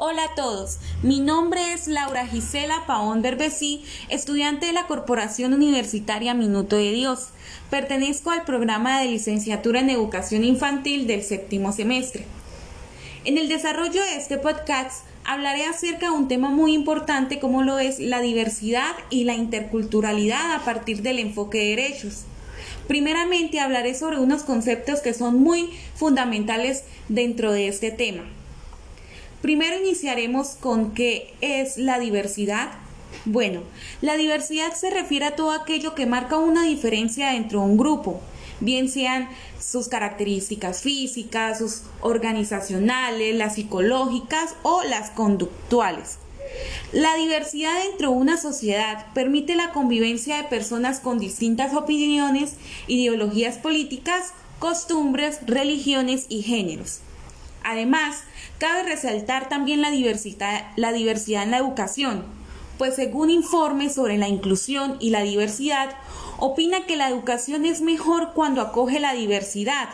Hola a todos, mi nombre es Laura Gisela Paón Berbesí, estudiante de la Corporación Universitaria Minuto de Dios. Pertenezco al programa de licenciatura en Educación Infantil del séptimo semestre. En el desarrollo de este podcast hablaré acerca de un tema muy importante como lo es la diversidad y la interculturalidad a partir del enfoque de derechos. Primeramente hablaré sobre unos conceptos que son muy fundamentales dentro de este tema. Primero iniciaremos con qué es la diversidad. Bueno, la diversidad se refiere a todo aquello que marca una diferencia dentro de un grupo, bien sean sus características físicas, sus organizacionales, las psicológicas o las conductuales. La diversidad dentro de una sociedad permite la convivencia de personas con distintas opiniones, ideologías políticas, costumbres, religiones y géneros. Además, cabe resaltar también la diversidad, en la educación, pues según informes sobre la inclusión y la diversidad, opina que la educación es mejor cuando acoge la diversidad,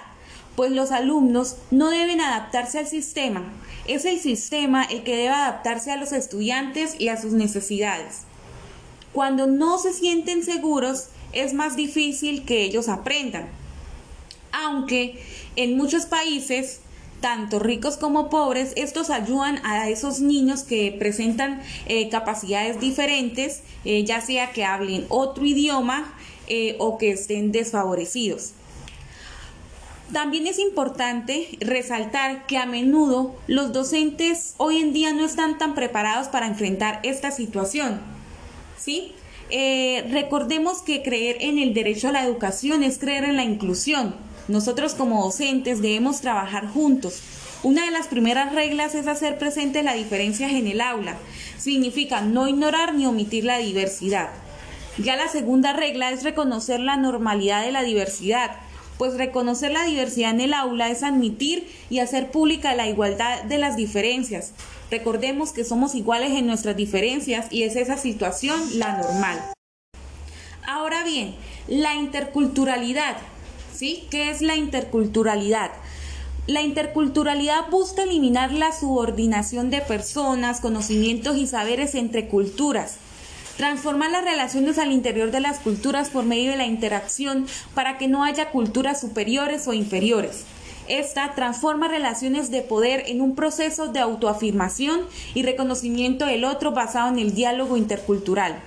pues los alumnos no deben adaptarse al sistema, es el sistema el que debe adaptarse a los estudiantes y a sus necesidades. Cuando no se sienten seguros, es más difícil que ellos aprendan. Aunque en muchos países tanto ricos como pobres, estos ayudan a esos niños que presentan eh, capacidades diferentes, eh, ya sea que hablen otro idioma eh, o que estén desfavorecidos. También es importante resaltar que a menudo los docentes hoy en día no están tan preparados para enfrentar esta situación. ¿Sí? recordemos que creer en el derecho a la educación es creer en la inclusión nosotros como docentes debemos trabajar juntos. Una de las primeras reglas es hacer presente las diferencias en el aula. Significa no ignorar ni omitir la diversidad. Ya la segunda regla es reconocer la normalidad de la diversidad, pues reconocer la diversidad en el aula es admitir y hacer pública la igualdad de las diferencias. Recordemos que somos iguales en nuestras diferencias y es esa situación la normal. Ahora bien, la interculturalidad ¿sí? ¿Qué es la interculturalidad? La interculturalidad busca eliminar la subordinación de personas, conocimientos y saberes entre culturas. Transformar las relaciones al interior de las culturas por medio de la interacción para que no haya culturas superiores o inferiores. Esta transforma relaciones de poder en un proceso de autoafirmación y reconocimiento del otro basado en el diálogo intercultural.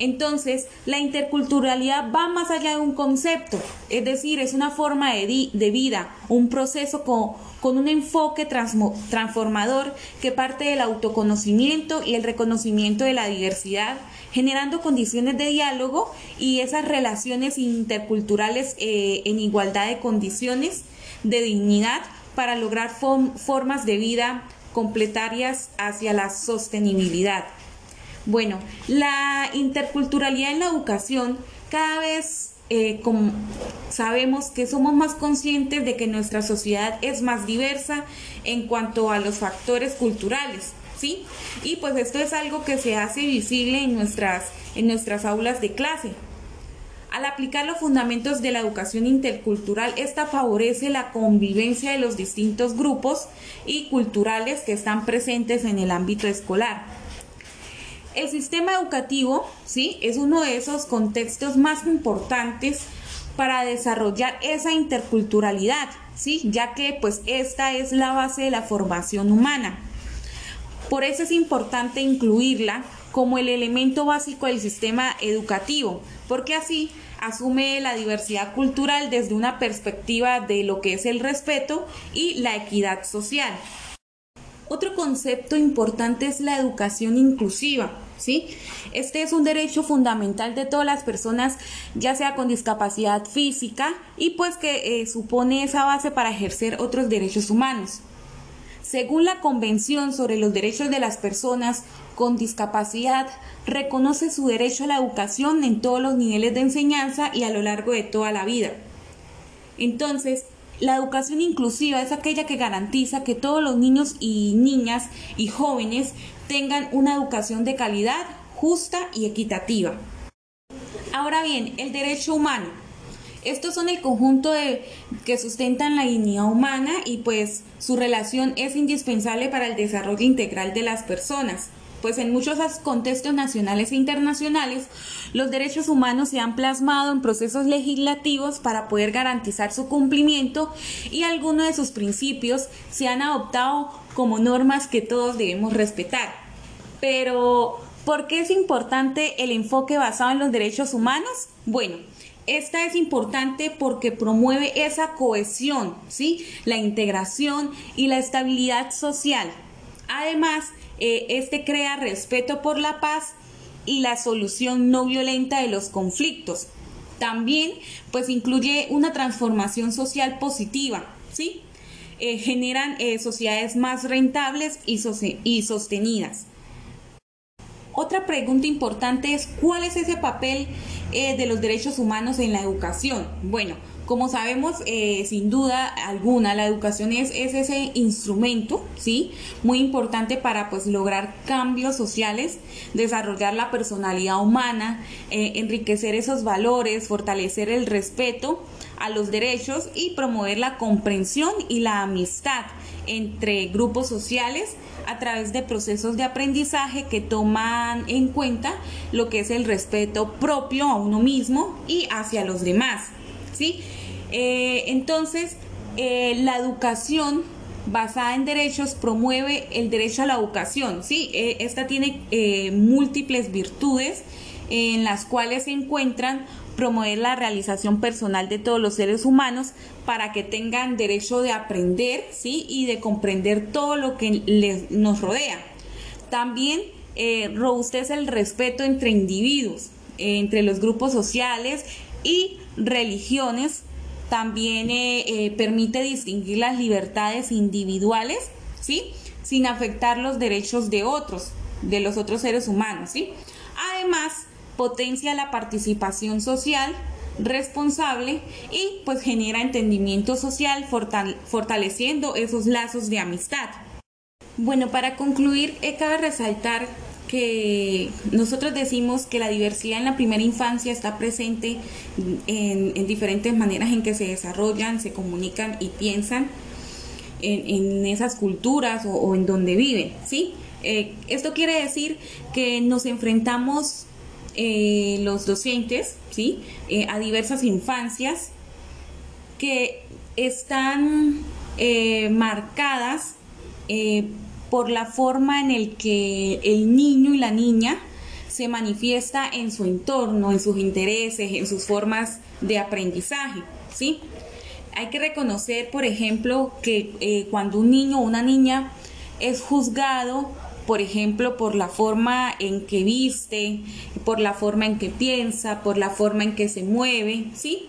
Entonces, la interculturalidad va más allá de un concepto, es decir, es una forma de, vida, un proceso con, un enfoque transformador que parte del autoconocimiento y el reconocimiento de la diversidad, generando condiciones de diálogo y esas relaciones interculturales eh, en igualdad de condiciones de dignidad para lograr formas de vida completarias hacia la sostenibilidad. Bueno, la interculturalidad en la educación cada vez eh, sabemos que somos más conscientes de que nuestra sociedad es más diversa en cuanto a los factores culturales, ¿sí? Y pues esto es algo que se hace visible en nuestras, en nuestras aulas de clase. Al aplicar los fundamentos de la educación intercultural, esta favorece la convivencia de los distintos grupos y culturales que están presentes en el ámbito escolar. El sistema educativo, ¿sí? Es uno de esos contextos más importantes para desarrollar esa interculturalidad, ¿sí? Ya que pues esta es la base de la formación humana. Por eso es importante incluirla como el elemento básico del sistema educativo, porque así asume la diversidad cultural desde una perspectiva de lo que es el respeto y la equidad social. Otro concepto importante es la educación inclusiva. ¿Sí? Este es un derecho fundamental de todas las personas, ya sea con discapacidad física, y pues que eh, supone esa base para ejercer otros derechos humanos. Según la Convención sobre los Derechos de las Personas con Discapacidad, reconoce su derecho a la educación en todos los niveles de enseñanza y a lo largo de toda la vida. Entonces, la educación inclusiva es aquella que garantiza que todos los niños y niñas y jóvenes tengan una educación de calidad, justa y equitativa. Ahora bien, el derecho humano. Estos son el conjunto de, que sustentan la dignidad humana y pues su relación es indispensable para el desarrollo integral de las personas pues en muchos contextos nacionales e internacionales los derechos humanos se han plasmado en procesos legislativos para poder garantizar su cumplimiento y algunos de sus principios se han adoptado como normas que todos debemos respetar. Pero, ¿por qué es importante el enfoque basado en los derechos humanos? Bueno, esta es importante porque promueve esa cohesión, ¿sí? La integración y la estabilidad social. Además, eh, este crea respeto por la paz y la solución no violenta de los conflictos. También, pues, incluye una transformación social positiva, ¿sí? Eh, generan eh, sociedades más rentables y, y sostenidas. Otra pregunta importante es cuál es ese papel de los derechos humanos en la educación. Bueno, como sabemos, eh, sin duda alguna, la educación es, ese instrumento, ¿sí? Muy importante para pues lograr cambios sociales, desarrollar la personalidad humana, eh, enriquecer esos valores, fortalecer el respeto a los derechos y promover la comprensión y la amistad entre grupos sociales a través de procesos de aprendizaje que toman en cuenta lo que es el respeto propio a uno mismo y hacia los demás. ¿sí? Eh, entonces, eh, la educación basada en derechos promueve el derecho a la educación, ¿sí? Eh, esta tiene múltiples virtudes en las cuales se encuentran promover la realización personal de todos los seres humanos para que tengan derecho de aprender, ¿sí? Y de comprender todo lo que les, nos rodea. También robustece el respeto entre individuos, entre los grupos sociales y religiones también eh, eh, permite distinguir las libertades individuales, ¿sí? Sin afectar los derechos de otros, de los otros seres humanos, ¿sí? Además, potencia la participación social responsable y pues genera entendimiento social fortaleciendo esos lazos de amistad. Bueno, para concluir, eh, cabe resaltar que nosotros decimos que la diversidad en la primera infancia está presente en, diferentes maneras en que se desarrollan, se comunican y piensan en, esas culturas o, en donde viven, ¿sí? Eh, esto quiere decir que nos enfrentamos eh, los docentes, ¿sí? Eh, a diversas infancias que están marcadas por la forma en el que el niño y la niña se manifiesta en su entorno, en sus intereses, en sus formas de aprendizaje, ¿sí? Hay que reconocer, por ejemplo, que eh, cuando un niño o una niña es juzgado, por ejemplo, por la forma en que viste, por la forma en que piensa, por la forma en que se mueve, ¿sí?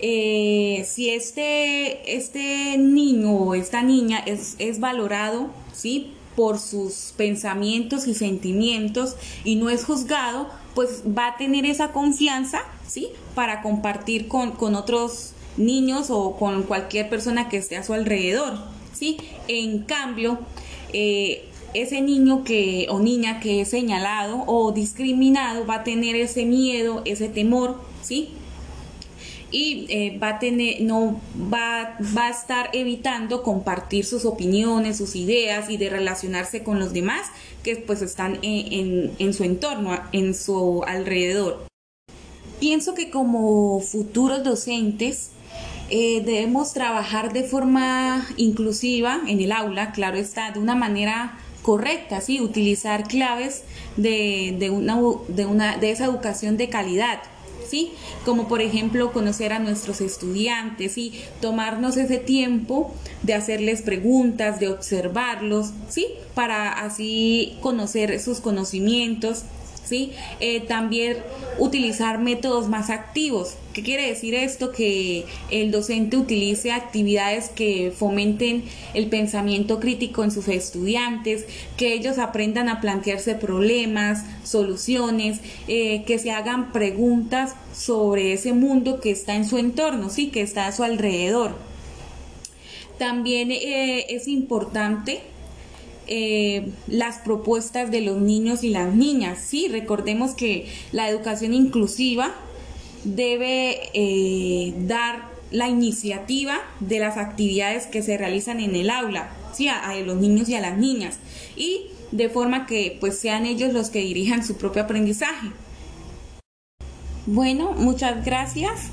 Eh, si este, este niño o esta niña es, es valorado, ¿sí? por sus pensamientos y sentimientos y no es juzgado, pues va a tener esa confianza, ¿sí? Para compartir con, otros niños o con cualquier persona que esté a su alrededor, ¿sí? En cambio, eh, ese niño que o niña que es señalado o discriminado va a tener ese miedo, ese temor, ¿sí? Y eh, va a tener, no va, va a estar evitando compartir sus opiniones, sus ideas y de relacionarse con los demás que pues están en, en, su entorno, en su alrededor. Pienso que como futuros docentes eh, debemos trabajar de forma inclusiva en el aula, claro está, de una manera correcta, ¿sí? utilizar claves de, de, una, de, una, de esa educación de calidad ¿sí? Como por ejemplo conocer a nuestros estudiantes y tomarnos ese tiempo de hacerles preguntas, de observarlos, ¿sí? Para así conocer sus conocimientos, ¿sí? Eh, también utilizar métodos más activos. ¿Qué quiere decir esto? Que el docente utilice actividades que fomenten el pensamiento crítico en sus estudiantes, que ellos aprendan a plantearse problemas, soluciones, eh, que se hagan preguntas sobre ese mundo que está en su entorno, ¿sí? Que está a su alrededor. También eh, es importante eh, las propuestas de los niños y las niñas. Sí, recordemos que la educación inclusiva debe eh, dar la iniciativa de las actividades que se realizan en el aula, ¿sí? a, los niños y a las niñas, y de forma que pues sean ellos los que dirijan su propio aprendizaje. Bueno, muchas gracias.